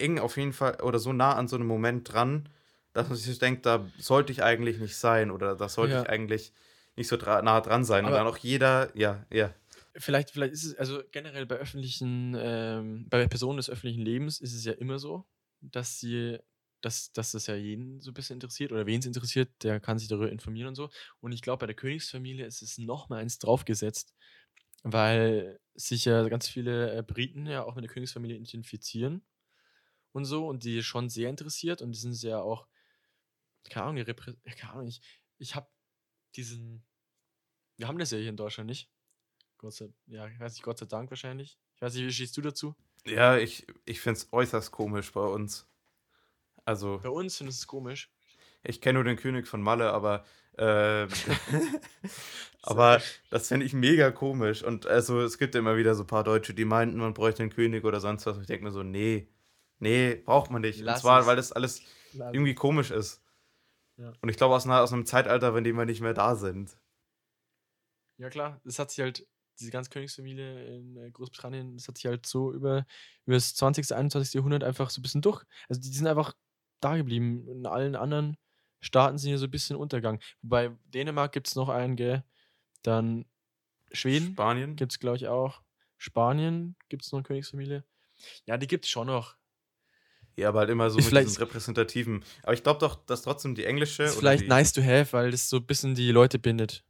eng auf jeden Fall oder so nah an so einem Moment dran, dass man sich denkt, da sollte ich eigentlich nicht sein oder da sollte Ja. ich eigentlich nicht so dra nah dran sein. und Aber- dann auch jeder, ja, ja. Vielleicht, vielleicht ist es, also generell bei öffentlichen, ähm, bei Personen des öffentlichen Lebens ist es ja immer so, dass sie, dass, dass das ja jeden so ein bisschen interessiert oder wen es interessiert, der kann sich darüber informieren und so. Und ich glaube, bei der Königsfamilie ist es noch mal eins draufgesetzt, weil sich ja ganz viele äh, Briten ja auch mit der Königsfamilie identifizieren und so und die schon sehr interessiert und die sind ja auch, keine Ahnung, die Reprä keine Ahnung, ich, ich habe diesen, wir haben das ja hier in Deutschland nicht. Gott sei, ja, ich weiß nicht, Gott sei Dank wahrscheinlich. Ich weiß nicht, wie stehst du dazu? Ja, ich, ich finde es äußerst komisch bei uns. Also. Bei uns findest du es komisch. Ich kenne nur den König von Malle, aber ähm, aber das fände ich mega komisch. Und also es gibt immer wieder so ein paar Deutsche, die meinten, man bräuchte einen König oder sonst was. Und ich denke mir so, nee, nee, braucht man nicht. Lass Und zwar, es. weil das alles irgendwie komisch ist. Ja. Und ich glaube aus, einer- aus einem Zeitalter, in dem wir nicht mehr da sind. Ja, klar, das hat sich halt, diese ganze Königsfamilie in äh, Großbritannien, das hat sich halt so über, über das 20., 21. Jahrhundert einfach so ein bisschen durch. Also die sind einfach da geblieben. In allen anderen Staaten sind hier so ein bisschen Untergang. Wobei Dänemark gibt es noch einen, gell? Dann Schweden Spanien? gibt es, glaube ich, auch. Spanien gibt es noch eine Königsfamilie. Ja, die gibt es schon noch. Ja, aber halt immer so mit diesen repräsentativen. Aber ich glaube doch, dass trotzdem die englische. Ist vielleicht die, nice to have, weil das so ein bisschen die Leute bindet.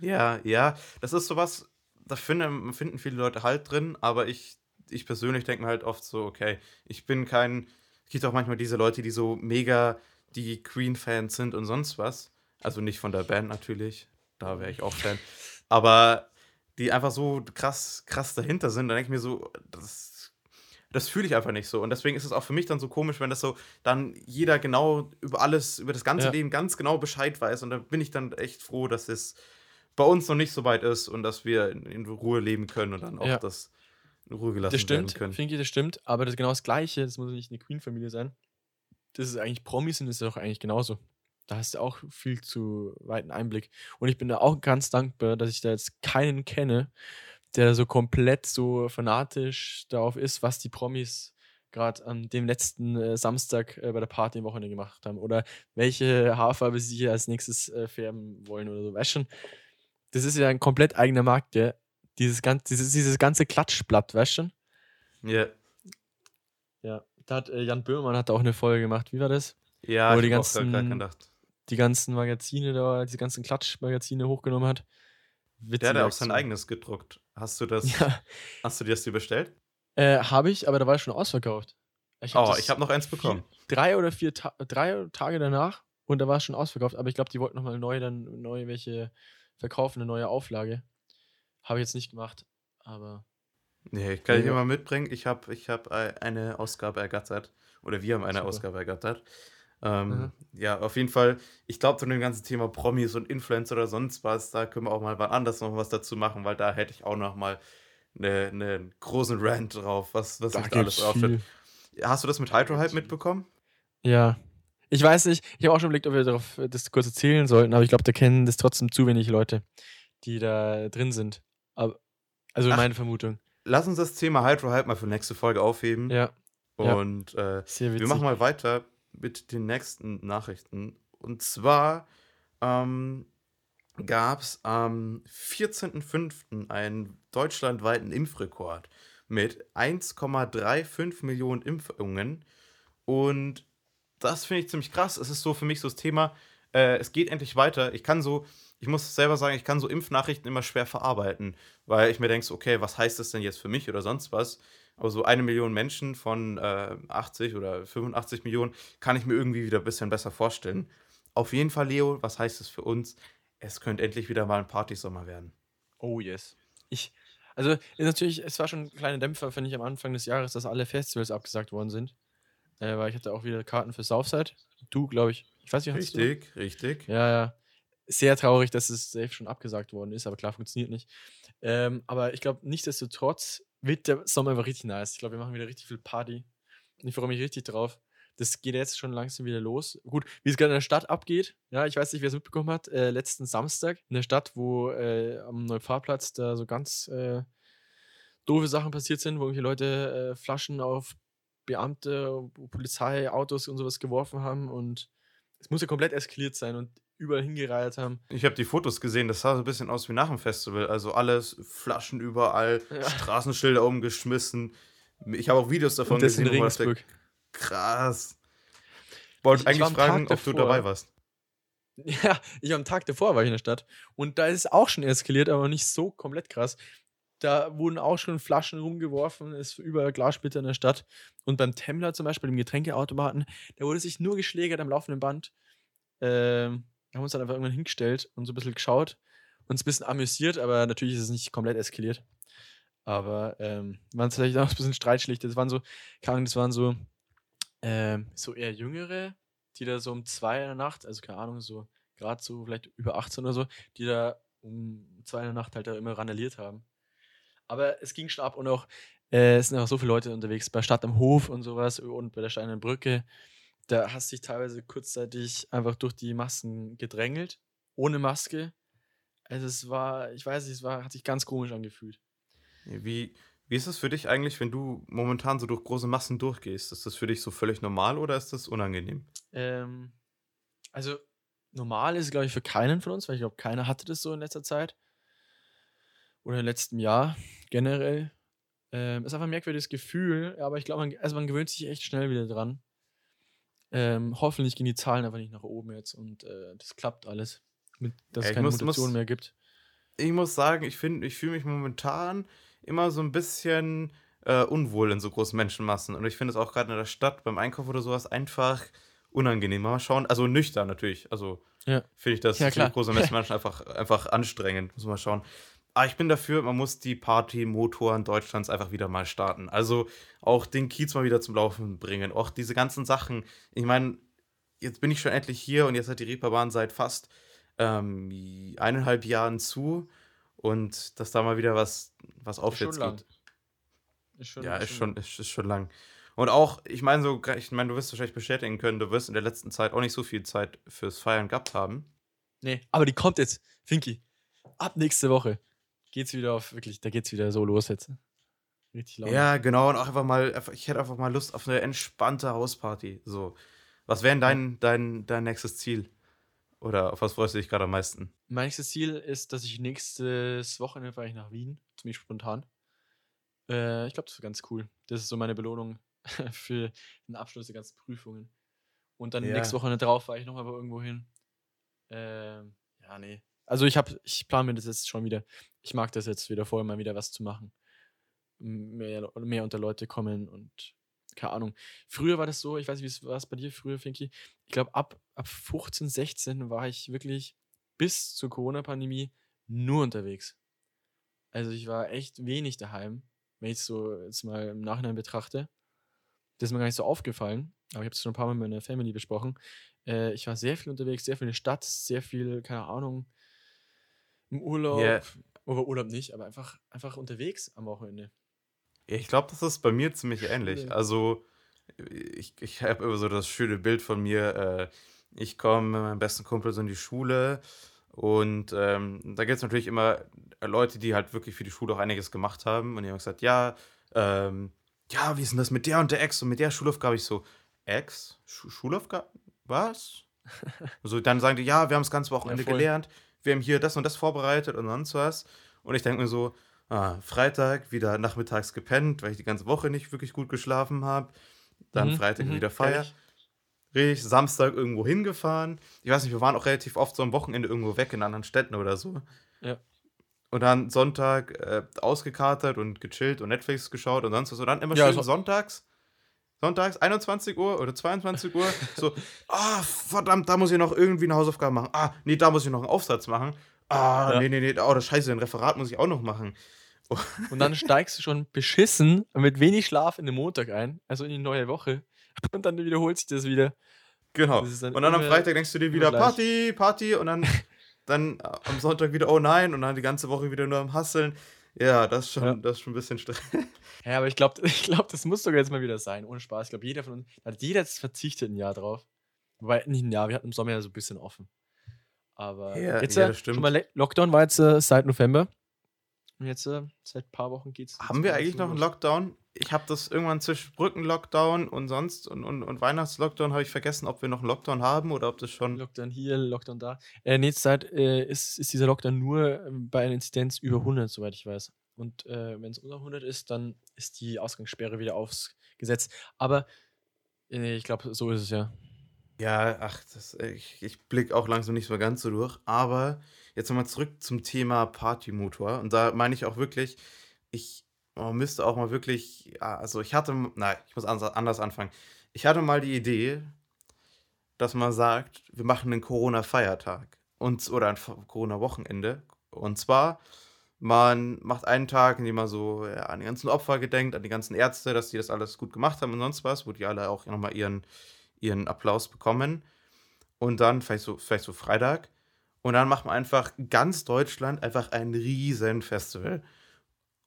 Ja, ja, das ist sowas, da finden, finden viele Leute halt drin, aber ich, ich persönlich denke mir halt oft so, okay, ich bin kein, es gibt auch manchmal diese Leute, die so mega die Queen-Fans sind und sonst was. Also nicht von der Band natürlich, da wäre ich auch Fan. Aber die einfach so krass, krass dahinter sind, dann denke ich mir so, das, das fühle ich einfach nicht so. Und deswegen ist es auch für mich dann so komisch, wenn das so dann jeder genau über alles, über das ganze Ja. Leben ganz genau Bescheid weiß. Und da bin ich dann echt froh, dass es bei uns noch nicht so weit ist und dass wir in, in Ruhe leben können und dann auch Ja. das in Ruhe gelassen Das stimmt, werden können. finde ich, das stimmt. Aber das genau das Gleiche, das muss nicht eine Queen-Familie sein. Das ist eigentlich Promis und das ist auch eigentlich genauso. Da hast du auch viel zu weiten Einblick. Und ich bin da auch ganz dankbar, dass ich da jetzt keinen kenne, der da so komplett so fanatisch darauf ist, was die Promis gerade an dem letzten äh, Samstag äh, bei der Party im Wochenende gemacht haben. Oder welche Haarfarbe sie hier als nächstes äh, färben wollen oder so. Weißt schon, das ist ja ein komplett eigener Markt, der dieses, gan dieses, dieses ganze Klatschblatt, weißt schon? Ja, Ja, da hat äh, Jan Böhmermann hat auch eine Folge gemacht. Wie war das? ja Wo ich die hab auch ganzen- gedacht. Die ganzen Magazine da, diese ganzen Klatschmagazine hochgenommen hat. Der hat ja auch sein eigenes gedruckt. Hast du das, Ja, hast du dir das bestellt? äh, habe ich, aber da war es schon ausverkauft. Ich Oh, ich habe noch eins vier- bekommen. Drei oder vier Ta drei Tage danach und da war es schon ausverkauft. Aber ich glaube, die wollten nochmal neu dann neu welche verkaufen, eine neue Auflage. Habe ich jetzt nicht gemacht, aber Nee, kann ich mal mitbringen. Ich habe ich hab äh, eine Ausgabe ergattert. Oder wir haben eine Super. Ausgabe ergattert. Ähm, Mhm. Ja, auf jeden Fall. Ich glaube, zu dem ganzen Thema Promis und Influencer oder sonst was, da können wir auch mal wann anders noch was dazu machen, weil da hätte ich auch noch mal einen ne großen Rant drauf, was, was da alles auftritt. Hast du das mit Hydro Hype mitbekommen? Ja. Ich weiß nicht, ich habe auch schon überlegt, ob wir darauf äh, das kurz erzählen sollten, aber ich glaube, da kennen das trotzdem zu wenig Leute, die da drin sind. Aber, also Ach. meine Vermutung. Lass uns das Thema Hydro Hype mal für nächste Folge aufheben. Ja, ja. Und äh, sehr witzig. Wir machen mal weiter mit den nächsten Nachrichten. Und zwar ähm, gab es am 14.05. einen deutschlandweiten Impfrekord mit 1,35 Millionen Impfungen. Und das finde ich ziemlich krass. Es ist so für mich so das Thema, äh, es geht endlich weiter. Ich kann so, ich muss selber sagen, ich kann so Impfnachrichten immer schwer verarbeiten, weil ich mir denke, okay, was heißt das denn jetzt für mich oder sonst was? Aber so eine Million Menschen von äh, 80 oder 85 Millionen kann ich mir irgendwie wieder ein bisschen besser vorstellen. Auf jeden Fall, Leo, was heißt das für uns? Es könnte endlich wieder mal ein Partysommer werden. Oh yes. Ich, also ist natürlich, es war schon ein kleiner Dämpfer, finde ich, am Anfang des Jahres, dass alle Festivals abgesagt worden sind. Äh, weil ich hatte auch wieder Karten für Southside. Du, glaube ich. Ich weiß nicht, hast du? Richtig, richtig. Ja, ja. Sehr traurig, dass es safe schon abgesagt worden ist, aber klar, funktioniert nicht. Ähm, aber ich glaube, nichtsdestotrotz wird der Sommer einfach richtig nice. Ich glaube, wir machen wieder richtig viel Party. Und ich freue mich richtig drauf. Das geht jetzt schon langsam wieder los. Gut, wie es gerade in der Stadt abgeht. Ja, ich weiß nicht, wer es mitbekommen hat. Äh, letzten Samstag in der Stadt, wo äh, am Neufahrplatz da so ganz äh, doofe Sachen passiert sind, wo irgendwelche Leute äh, Flaschen auf Beamte, Polizei, Autos und sowas geworfen haben und es muss ja komplett eskaliert sein und überall hingereiht haben. Ich habe die Fotos gesehen, das sah so ein bisschen aus wie nach dem Festival. Also alles, Flaschen überall, Ja. Straßenschilder umgeschmissen. Ich habe auch Videos davon das in gesehen. wo man dachte, Regensburg. Krass. Wollte Ich- ich eigentlich fragen, ob du dabei warst. Ja, ich am Tag davor war ich in der Stadt und da ist es auch schon eskaliert, aber nicht so komplett krass. Da wurden auch schon Flaschen rumgeworfen, es ist überall Glassplitter in der Stadt. Und beim Temmler zum Beispiel, dem Getränkeautomaten, da wurde sich nur geschlägert am laufenden Band. Ähm, haben uns dann einfach irgendwann hingestellt und so ein bisschen geschaut, uns ein bisschen amüsiert, aber natürlich ist es nicht komplett eskaliert. Aber ähm, waren es vielleicht auch ein bisschen streitschlicht. Das waren so, keine das waren so, ähm, so eher Jüngere, die da so um zwei in der Nacht, also keine Ahnung, so gerade so vielleicht über 18 oder so, die da um zwei in der Nacht halt da immer randaliert haben. Aber es ging schon ab und auch, äh, es sind auch so viele Leute unterwegs, bei Stadt am Hof und sowas und bei der Steinernen Brücke. Da hast du dich teilweise kurzzeitig einfach durch die Massen gedrängelt, ohne Maske. Also es war, ich weiß nicht, es war, hat sich ganz komisch angefühlt. Wie, wie ist es für dich eigentlich, wenn du momentan so durch große Massen durchgehst? Ist das für dich so völlig normal oder ist das unangenehm? Ähm, also normal ist es, glaube ich, für keinen von uns, weil ich glaube, keiner hatte das so in letzter Zeit. Oder im letzten Jahr generell. Ähm, ist einfach ein merkwürdiges Gefühl, aber ich glaube, man, also man gewöhnt sich echt schnell wieder dran. Ähm, hoffentlich gehen die Zahlen einfach nicht nach oben jetzt und äh, das klappt alles. Mit, dass Ja, es keine muss- Mutation muss- mehr gibt. Ich muss sagen, ich finde, ich fühle mich momentan immer so ein bisschen äh, unwohl in so großen Menschenmassen. Und ich finde es auch gerade in der Stadt beim Einkauf oder sowas einfach unangenehm. Mal schauen, also nüchtern natürlich. Also Ja. finde ich das Ja, große Menschenmassen einfach, einfach anstrengend. Muss man schauen. Aber ich bin dafür, man muss die Partymotoren Deutschlands einfach wieder mal starten. Also auch den Kiez mal wieder zum Laufen bringen. Auch diese ganzen Sachen. Ich meine, jetzt bin ich schon endlich hier und jetzt hat die Reeperbahn seit fast ähm, eineinhalb Jahren zu. Und dass da mal wieder was, was aufwärts geht. Ist schon, Ja, ist schon, ist, ist schon lang. Und auch, ich meine, so, ich meine, du wirst wahrscheinlich bestätigen können, du wirst in der letzten Zeit auch nicht so viel Zeit fürs Feiern gehabt haben. Nee, aber die kommt jetzt. Finky. Ab nächste Woche geht's wieder auf, wirklich, da geht's wieder so los jetzt. Richtig laut. Ja, genau. Und auch einfach mal, ich hätte einfach mal Lust auf eine entspannte Hausparty. So. Was wäre denn dein, dein, dein nächstes Ziel? Oder auf was freust du dich gerade am meisten? Mein nächstes Ziel ist, dass ich nächstes Wochenende fahre ich nach Wien, ziemlich spontan. Äh, ich glaube, das ist ganz cool. Das ist so meine Belohnung für den Abschluss der ganzen Prüfungen. Und dann Ja. nächste Woche drauf fahre ich nochmal irgendwo hin. Ähm, ja, nee. Also ich habe, ich plane mir das jetzt schon wieder. Ich mag das jetzt wieder vorher mal wieder was zu machen. Mehr, mehr unter Leute kommen und keine Ahnung. Früher war das so, ich weiß nicht, wie war es bei dir früher, Finky? Ich glaube, ab, ab 15, 16 war ich wirklich bis zur Corona-Pandemie nur unterwegs. Also ich war echt wenig daheim, wenn ich es so jetzt mal im Nachhinein betrachte. Das ist mir gar nicht so aufgefallen, aber ich habe es schon ein paar Mal mit meiner Family besprochen. Äh, ich war sehr viel unterwegs, sehr viel in der Stadt, sehr viel, keine Ahnung, im Urlaub. Ja. Oder Urlaub nicht, aber einfach, einfach unterwegs am Wochenende. Ja, ich glaube, das ist bei mir ziemlich ähnlich. Ja. Also, ich, ich habe immer so das schöne Bild von mir. Äh, ich komme mit meinem besten Kumpel so in die Schule und ähm, da gibt es natürlich immer Leute, die halt wirklich für die Schule auch einiges gemacht haben und die haben gesagt, ja, ähm, ja, wie ist denn das mit der und der Ex und mit der Schulaufgabe? Ich so, Ex? Schu Schulaufgabe? Was? so, dann sagen die, ja, wir haben das ganze Wochenende voll. gelernt, wir haben hier das und das vorbereitet und sonst was. Und ich denke mir so, ah, Freitag wieder nachmittags gepennt, weil ich die ganze Woche nicht wirklich gut geschlafen habe. Dann Mhm, Freitag mhm, wieder Feier. ich. Richtig, Samstag irgendwo hingefahren. Ich weiß nicht, wir waren auch relativ oft so am Wochenende irgendwo weg in anderen Städten oder so. Ja. Und dann Sonntag äh, ausgekatert und gechillt und Netflix geschaut und sonst was. Und dann immer Ja, schön so- sonntags. Sonntags, 21 Uhr oder 22 Uhr. so, ah, verdammt, da muss ich noch irgendwie eine Hausaufgabe machen. Ah, nee, da muss ich noch einen Aufsatz machen. Ah, Ja. nee, nee, nee, oh, das Scheiße, ein Referat muss ich auch noch machen. Und dann steigst du schon beschissen mit wenig Schlaf in den Montag ein, also in die neue Woche. Und dann wiederholt sich das wieder. Genau. Das dann Und dann am Freitag denkst du dir wieder. Party, Party und dann, dann am Sonntag wieder, oh nein, und dann die ganze Woche wieder nur am Hasseln. Ja, das ist schon, Ja. das ist schon ein bisschen Stress. Ja, aber ich glaube, ich glaub, das muss sogar jetzt mal wieder sein, ohne Spaß. Ich glaube, jeder von uns, hat jeder jetzt verzichtet ein Jahr drauf. Wobei, nicht ein Jahr, wir hatten im Sommer ja so ein bisschen offen. Aber Ja, jetzt, ja, äh, das stimmt. schon mal Lockdown war jetzt äh, seit November. Und jetzt äh, seit ein paar Wochen geht's. Haben geht's wir eigentlich noch einen. Lockdown? Ich habe das irgendwann zwischen Brücken-Lockdown und sonst und, und, und Weihnachtslockdown habe ich vergessen, ob wir noch einen Lockdown haben oder ob das schon. Lockdown hier, Lockdown da. Äh, nee, Zeit äh, ist, ist dieser Lockdown nur ähm, bei einer Inzidenz über 100, soweit ich weiß. Und äh, wenn es unter 100 ist, dann ist die Ausgangssperre wieder aufgesetzt. Aber äh, ich glaube, so ist es ja. Ja, ach, das, ich, ich blicke auch langsam nicht so ganz so durch. Aber jetzt nochmal zurück zum Thema Partymotor. Und da meine ich auch wirklich, ich man müsste auch mal wirklich, also ich hatte, nein, ich muss anders, anfangen. Ich hatte mal die Idee, dass man sagt, wir machen einen Corona-Feiertag oder ein Corona-Wochenende. Und zwar, man macht einen Tag, in dem man so ja, an die ganzen Opfer gedenkt, an die ganzen Ärzte, dass die das alles gut gemacht haben und sonst was, wo die alle auch nochmal ihren, ihren Applaus bekommen. Und dann vielleicht so, vielleicht so Freitag. Und dann macht man einfach ganz Deutschland einfach ein riesen Festival.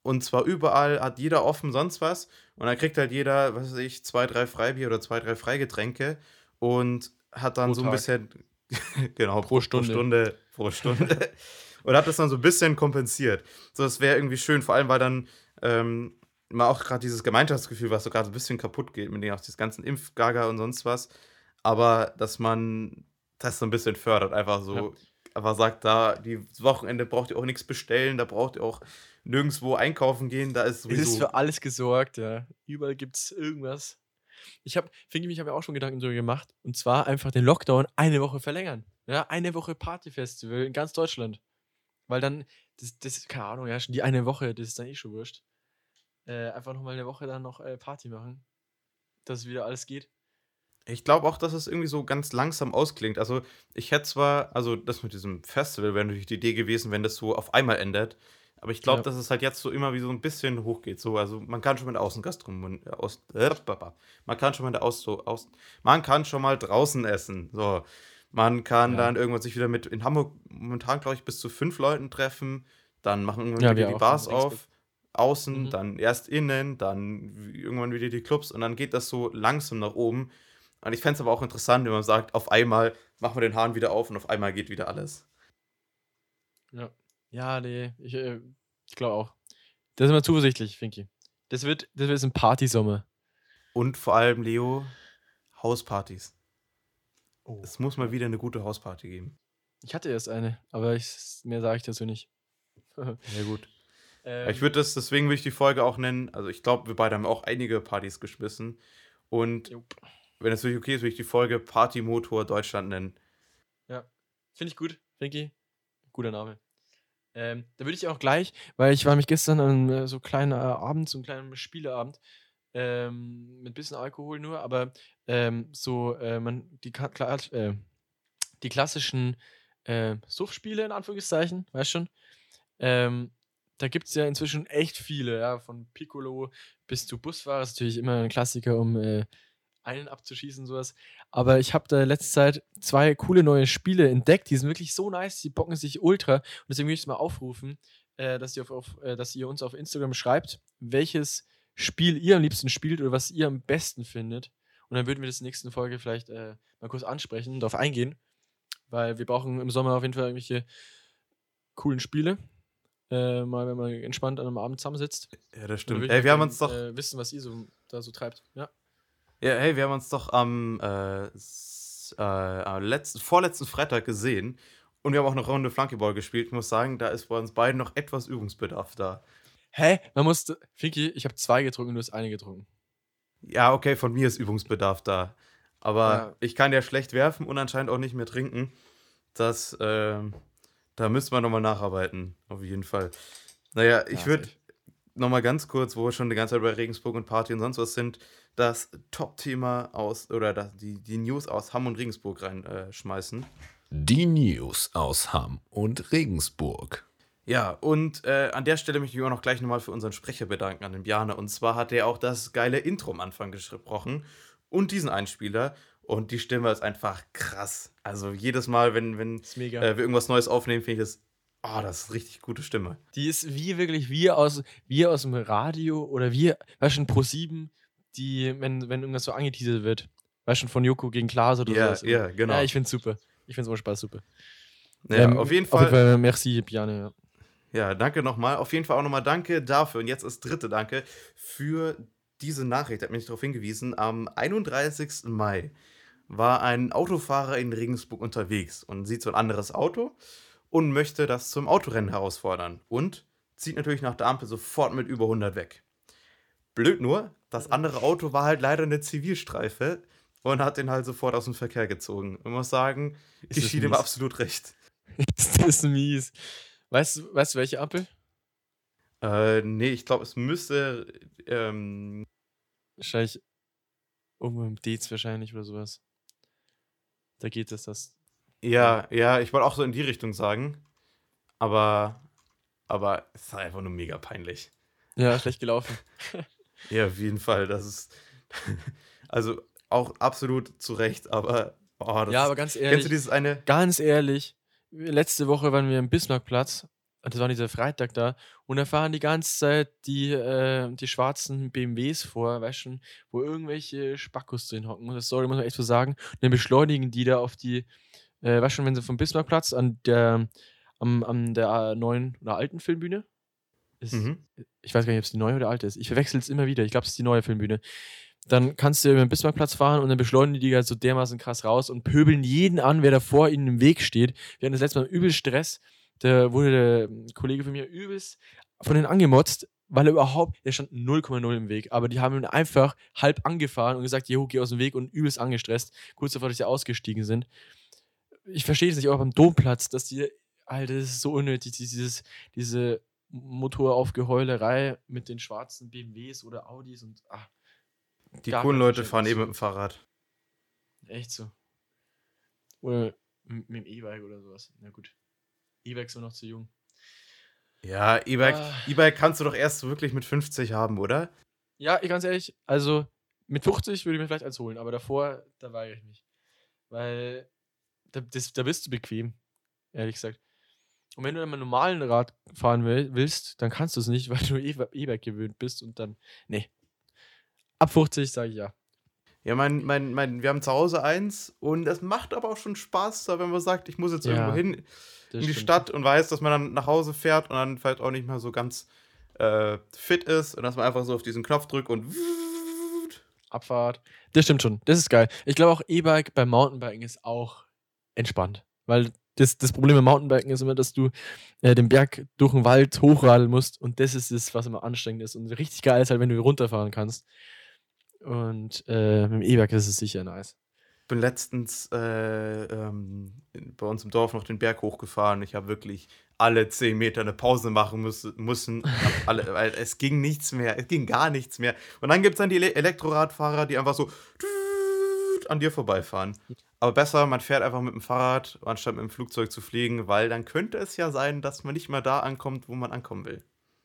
Und zwar überall hat jeder offen sonst was. Und dann kriegt halt jeder, was weiß ich, zwei, drei Freibier oder zwei, drei Freigetränke. Und hat dann Pro so ein Tag. bisschen, genau, Pro Stunde. Pro Stunde, pro Stunde. und hat das dann so ein bisschen kompensiert. So, das wäre irgendwie schön, vor allem, weil dann ähm, mal auch gerade dieses Gemeinschaftsgefühl, was so gerade so ein bisschen kaputt geht, mit denen auch dieses ganzen Impfgaga und sonst was. Aber dass man das so ein bisschen fördert, einfach so, aber sagt, da, die Wochenende braucht ihr auch nichts bestellen, da braucht ihr auch nirgendwo einkaufen gehen, da ist Es sowieso. ist für alles gesorgt, ja. Überall gibt es irgendwas. Ich habe, finde ich, habe ja auch schon Gedanken darüber gemacht. Und zwar einfach den Lockdown eine Woche verlängern. Ja, eine Woche Partyfestival in ganz Deutschland. Weil dann, das, das keine Ahnung, ja, schon die eine Woche, das ist dann eh schon wurscht. Äh, einfach nochmal eine Woche dann noch äh, Party machen. Dass wieder alles geht. Ich glaube auch, dass es irgendwie so ganz langsam ausklingt. Also, ich hätte zwar, also das mit diesem Festival wäre natürlich die Idee gewesen, wenn das so auf einmal endet. Aber ich glaube, Ja. dass es halt jetzt so immer wie so ein bisschen hochgeht. So, also man kann schon mit der Außengastronomie, aus, äh, man kann schon mal der aus, so, aus, man kann schon mal draußen essen. So, man kann Ja. dann irgendwann sich wieder mit in Hamburg momentan glaube ich bis zu fünf Leuten treffen. Dann machen irgendwann Ja, wieder wir die Bars in auf, außen, Mhm. dann erst innen, dann irgendwann wieder die Clubs und dann geht das so langsam nach oben. Und ich fände es aber auch interessant, wenn man sagt, auf einmal machen wir den Hahn wieder auf und auf einmal geht wieder alles. Ja. Ja, nee, ich, äh, ich glaube auch. Da sind wir zuversichtlich, Finki. Das wird, das wird ein Partysommer. Und vor allem, Leo, Hauspartys. Oh. Es muss mal wieder eine gute Hausparty geben. Ich hatte erst eine, aber ich, mehr sage ich dazu nicht. Ja, gut. ähm, Ich würde das, deswegen würde ich die Folge auch nennen. Also, ich glaube, wir beide haben auch einige Partys geschmissen. Und Jupp. Wenn es wirklich okay ist, würde ich die Folge Partymotor Deutschland nennen. Finde ich gut, Finki. Guter Name. Ähm, da würde ich auch gleich, weil ich war mich gestern an äh, so kleinen äh, Abend, so einem kleinen Spieleabend, ähm, mit bisschen Alkohol nur, aber ähm, so äh, man, die, äh, die klassischen äh, Suff-Spiele in Anführungszeichen, weißt schon, ähm, da gibt es ja inzwischen echt viele, ja, von Piccolo bis zu Busfahrer, ist natürlich immer ein Klassiker, um äh, einen abzuschießen, sowas. Aber ich habe da letzte Zeit zwei coole neue Spiele entdeckt, die sind wirklich so nice, die bocken sich ultra. Und deswegen will ich es mal aufrufen, äh, dass, ihr auf, auf, äh, dass ihr uns auf Instagram schreibt, welches Spiel ihr am liebsten spielt oder was ihr am besten findet. Und dann würden wir das in der nächsten Folge vielleicht äh, mal kurz ansprechen und darauf eingehen. Weil wir brauchen im Sommer auf jeden Fall irgendwelche coolen Spiele. Äh, mal, wenn man entspannt an einem Abend zusammensitzt. Ja, das stimmt. Ey, wir haben uns doch, Äh, wissen, was ihr so, da so treibt. Ja. Ja, hey, wir haben uns doch am äh, äh, letzten, vorletzten Freitag gesehen und wir haben auch eine Runde Flunkyball gespielt. Ich muss sagen, da ist bei uns beiden noch etwas Übungsbedarf da. Hä? Man musste. Finki, ich habe zwei getrunken, du hast eine getrunken. Ja, okay, von mir ist Übungsbedarf da. Aber Ja. ich kann ja schlecht werfen und anscheinend auch nicht mehr trinken. Das, ähm, da müsste man nochmal nacharbeiten, auf jeden Fall. Naja, ich Ja, würde nochmal ganz kurz, wo wir schon die ganze Zeit bei Regensburg und Party und sonst was sind, das Top-Thema aus, oder das, die, die News aus Hamm und Regensburg reinschmeißen. Schmeißen. Die News aus Hamm und Regensburg. Ja, und äh, an der Stelle möchte ich mich auch noch gleich nochmal für unseren Sprecher bedanken, an den Bjarne. Und zwar hat er auch das geile Intro am Anfang gesprochen und diesen Einspieler. Und die Stimme ist einfach krass. Also jedes Mal, wenn, wenn äh, wir irgendwas Neues aufnehmen, finde ich das, oh, das ist richtig gute Stimme. Die ist wie wirklich wie aus, wie aus dem Radio oder wie, weißt du, Pro 7, die, wenn, wenn irgendwas so angeteasert wird. Weißt du, von Joko gegen Klaas oder Ja, sowas. ja, genau. Ja, ich find's super. Ich find's immer Spaß super. Ja, Ähm, auf jeden Auf Fall. jeden Fall merci, Bjane. Ja. Ja, danke nochmal. Auf jeden Fall auch nochmal danke dafür. Und jetzt das dritte Danke für diese Nachricht. Hat mich darauf hingewiesen. Am 31. Mai war ein Autofahrer in Regensburg unterwegs und sieht so ein anderes Auto und möchte das zum Autorennen herausfordern. Und zieht natürlich nach der Ampel sofort mit über 100 weg. Blöd nur, das andere Auto war halt leider eine Zivilstreife und hat den halt sofort aus dem Verkehr gezogen. Ich muss sagen, Ist ich schien ihm absolut recht. ist das mies. Weißt du, weißt du, welche Ampel? Äh, nee, ich glaube, es müsste ähm, Wahrscheinlich irgendwo im Dez wahrscheinlich oder sowas. Da geht es das. Ja, ja, ich wollte auch so in die Richtung sagen. Aber, aber es ist einfach nur mega peinlich. Ja, schlecht gelaufen. Ja, auf jeden Fall. Das ist. Also auch absolut zu Recht, aber. Oh, ja, aber ganz ehrlich. Kennst du dieses eine? Ganz ehrlich, letzte Woche waren wir am Bismarckplatz, das war dieser Freitag da, und da fahren die ganze Zeit die, äh, die schwarzen BMWs vor, weißt schon, wo irgendwelche Spackos drin hocken, das sorry, muss man echt so sagen, und dann beschleunigen die da auf die, äh, weißt schon, wenn sie vom Bismarckplatz an der, am, an der neuen oder alten Filmbühne, ist, Mhm. ich weiß gar nicht, ob es die neue oder alte ist, ich verwechsel es immer wieder, ich glaube, es ist die neue Filmbühne, dann kannst du über den Bismarckplatz fahren und dann beschleunigen die halt so dermaßen krass raus und pöbeln jeden an, wer da vor ihnen im Weg steht. Wir hatten das letzte Mal übel Stress. Da wurde der Kollege von mir übelst von denen angemotzt, weil er überhaupt, der stand 0,0 im Weg, aber die haben ihn einfach halb angefahren und gesagt, jo, geh aus dem Weg und übelst angestresst, kurz bevor sie ausgestiegen sind. Ich verstehe es nicht, auch beim Domplatz, dass die, Alter, das ist so unnötig, dieses, diese Motoraufgeheulerei mit den schwarzen BMWs oder Audis und, ach, Die coolen Leute fahren eben mit dem Fahrrad. Echt so. Oder mit dem E-Bike oder sowas. Na gut. E-Bike ist nur noch zu jung. Ja, E-Bike Ah. E-Bike kannst du doch erst wirklich mit 50 haben, oder? Ja, ich- ganz ehrlich, also mit 50 würde ich mir vielleicht eins holen, aber davor, da weigere ich mich. Weil da, das, da bist du bequem, ehrlich gesagt. Und wenn du dann mal normalen Rad fahren will, willst, dann kannst du es nicht, weil du E-Bike gewöhnt bist und dann, nee. Ab 50 sage ich ja. Ja, mein, mein, mein, wir haben zu Hause eins und es macht aber auch schon Spaß, wenn man sagt, ich muss jetzt Ja, irgendwo hin in die stimmt. Stadt und weiß, dass man dann nach Hause fährt und dann vielleicht auch nicht mehr so ganz äh, fit ist und dass man einfach so auf diesen Knopf drückt und Abfahrt. Das stimmt schon. Das ist geil. Ich glaube auch E-Bike beim Mountainbiken ist auch entspannt. Weil das, das Problem beim Mountainbiken ist immer, dass du äh, den Berg durch den Wald hochradeln musst und das ist es, was immer anstrengend ist. Und richtig geil ist halt, wenn du runterfahren kannst. Und äh, mit dem E-Bike ist es sicher nice. bin letztens äh, ähm, bei uns im Dorf noch den Berg hochgefahren. Ich habe wirklich alle zehn Meter eine Pause machen müssen, müssen alle, weil es ging nichts mehr, es ging gar nichts mehr. Und dann gibt es dann die Elektroradfahrer, die einfach so an dir vorbeifahren. Aber besser, man fährt einfach mit dem Fahrrad, anstatt mit dem Flugzeug zu fliegen, weil dann könnte es ja sein, dass man nicht mehr da ankommt, wo man ankommen will.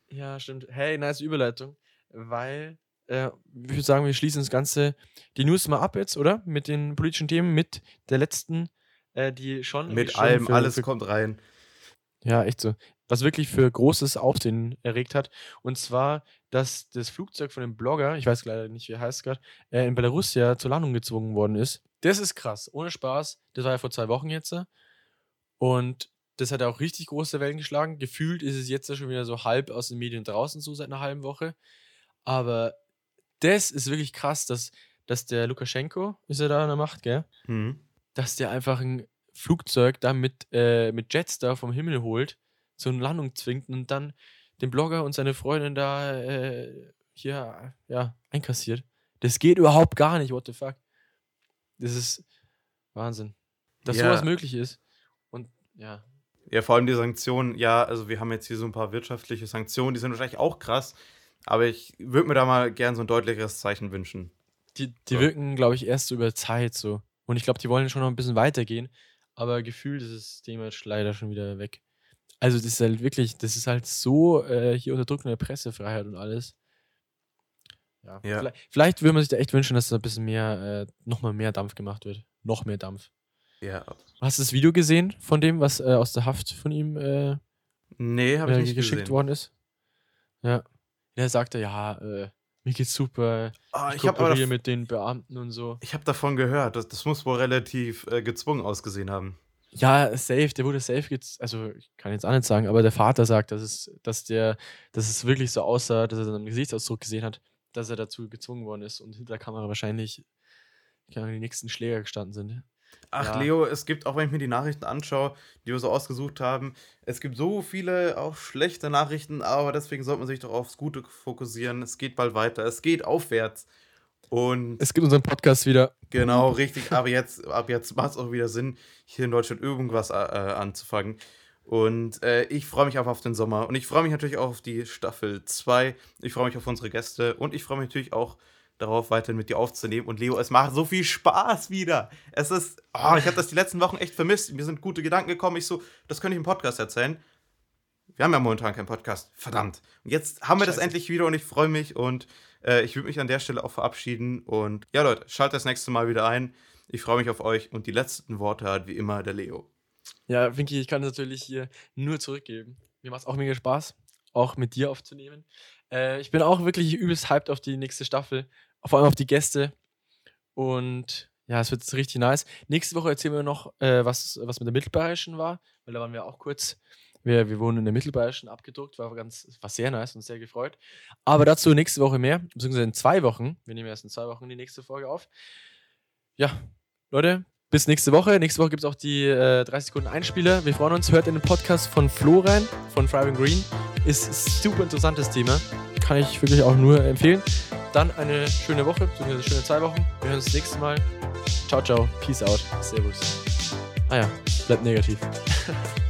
Ja, stimmt. Hey, nice Überleitung, weil äh, ich würde sagen, wir schließen das Ganze, die News mal ab jetzt, oder? Mit den politischen Themen, mit der letzten, äh, die schon. Mit schon allem, für, alles für, kommt rein. Ja, echt so. Was wirklich für großes Aufsehen erregt hat. Und zwar, dass das Flugzeug von dem Blogger, ich weiß leider nicht, wie er heißt gerade, äh, in Belarus ja zur Landung gezwungen worden ist. Das ist krass, ohne Spaß. Das war ja vor zwei Wochen jetzt. Und das hat auch richtig große Wellen geschlagen. Gefühlt ist es jetzt schon wieder so halb aus den Medien draußen, so seit einer halben Woche. Aber das ist wirklich krass, dass, dass der Lukaschenko, ist er da an der Macht, gell? Mhm. Dass der einfach ein Flugzeug da mit, äh, mit Jets da vom Himmel holt, zur Landung zwingt und dann den Blogger und seine Freundin da äh, hier ja, einkassiert. Das geht überhaupt gar nicht, what the fuck. Das ist Wahnsinn. Dass Ja. sowas möglich ist. Und ja, Ja, vor allem die Sanktionen, ja, also wir haben jetzt hier so ein paar wirtschaftliche Sanktionen, die sind wahrscheinlich auch krass, aber ich würde mir da mal gern so ein deutlicheres Zeichen wünschen. die, die Ja. wirken, glaube ich, erst so über Zeit so. Und ich glaube, die wollen schon noch ein bisschen weitergehen. Aber gefühlt ist das Thema jetzt leider schon wieder weg. Also, das ist halt wirklich, das ist halt so äh, hier unterdrückende Pressefreiheit und alles. Ja. Ja. Vielleicht, vielleicht würde man sich da echt wünschen, dass da ein bisschen mehr, äh, nochmal mehr Dampf gemacht wird. Noch mehr Dampf. Ja. Hast du das Video gesehen von dem, was äh, aus der Haft von ihm äh, Nee, habe ich äh, nicht geschickt gesehen. worden ist? Ja. Der sagte, ja, äh, mir geht's super. Ah, Ich, ich habe kooperiere mit den Beamten und so. ich hab davon gehört, das, das muss wohl relativ äh, gezwungen ausgesehen haben. Ja, safe, der wurde safe also ich kann jetzt auch nicht sagen, aber der Vater sagt, dass es, dass der, dass es wirklich so aussah, dass er dann einen Gesichtsausdruck gesehen hat, dass er dazu gezwungen worden ist und hinter der Kamera wahrscheinlich die nächsten Schläger gestanden sind. Ach, Ja. Leo, es gibt, auch wenn ich mir die Nachrichten anschaue, die wir so ausgesucht haben, es gibt so viele auch schlechte Nachrichten, aber deswegen sollte man sich doch aufs Gute fokussieren. Es geht bald weiter, es geht aufwärts. Und Es gibt unseren Podcast wieder. genau, richtig, aber jetzt, ab jetzt macht es auch wieder Sinn, hier in Deutschland irgendwas äh, anzufangen. Und äh, ich freue mich einfach auf den Sommer. Und ich freue mich natürlich auch auf die Staffel 2. Ich freue mich auf unsere Gäste. Und ich freue mich natürlich auch darauf, weiterhin mit dir aufzunehmen. Und Leo, es macht so viel Spaß wieder. Es ist, oh, ich habe das die letzten Wochen echt vermisst. Mir sind gute Gedanken gekommen. Ich so, das könnte ich im Podcast erzählen. Wir haben ja momentan keinen Podcast. Verdammt. Und jetzt haben wir das Scheiße. endlich wieder und ich freue mich. Und äh, ich würde mich an der Stelle auch verabschieden. Und ja, Leute, schaltet das nächste Mal wieder ein. Ich freue mich auf euch. Und die letzten Worte hat wie immer der Leo. Ja, Winky, ich kann das natürlich hier nur zurückgeben. Mir macht es auch mega Spaß, auch mit dir aufzunehmen. Äh, ich bin auch wirklich übelst hyped auf die nächste Staffel, vor allem auf die Gäste. Und ja, es wird richtig nice. Nächste Woche erzählen wir noch, äh, was, was mit der Mittelbayerischen war, weil da waren wir auch kurz. Wir, wir wurden in der Mittelbayerischen abgedruckt, war ganz, war sehr nice und sehr gefreut. Aber dazu nächste Woche mehr, beziehungsweise in zwei Wochen. Wir nehmen erst in zwei Wochen die nächste Folge auf. Ja, Leute, bis nächste Woche. Nächste Woche gibt es auch die äh, 30 Sekunden Einspieler. Wir freuen uns. Hört in den Podcast von Flo rein, von Thriving Green. Ist super interessantes Thema. Kann ich wirklich auch nur empfehlen. Dann eine schöne Woche, beziehungsweise schöne zwei Wochen. Wir hören uns das nächste Mal. Ciao, ciao. Peace out. Servus. Ah ja, bleibt negativ.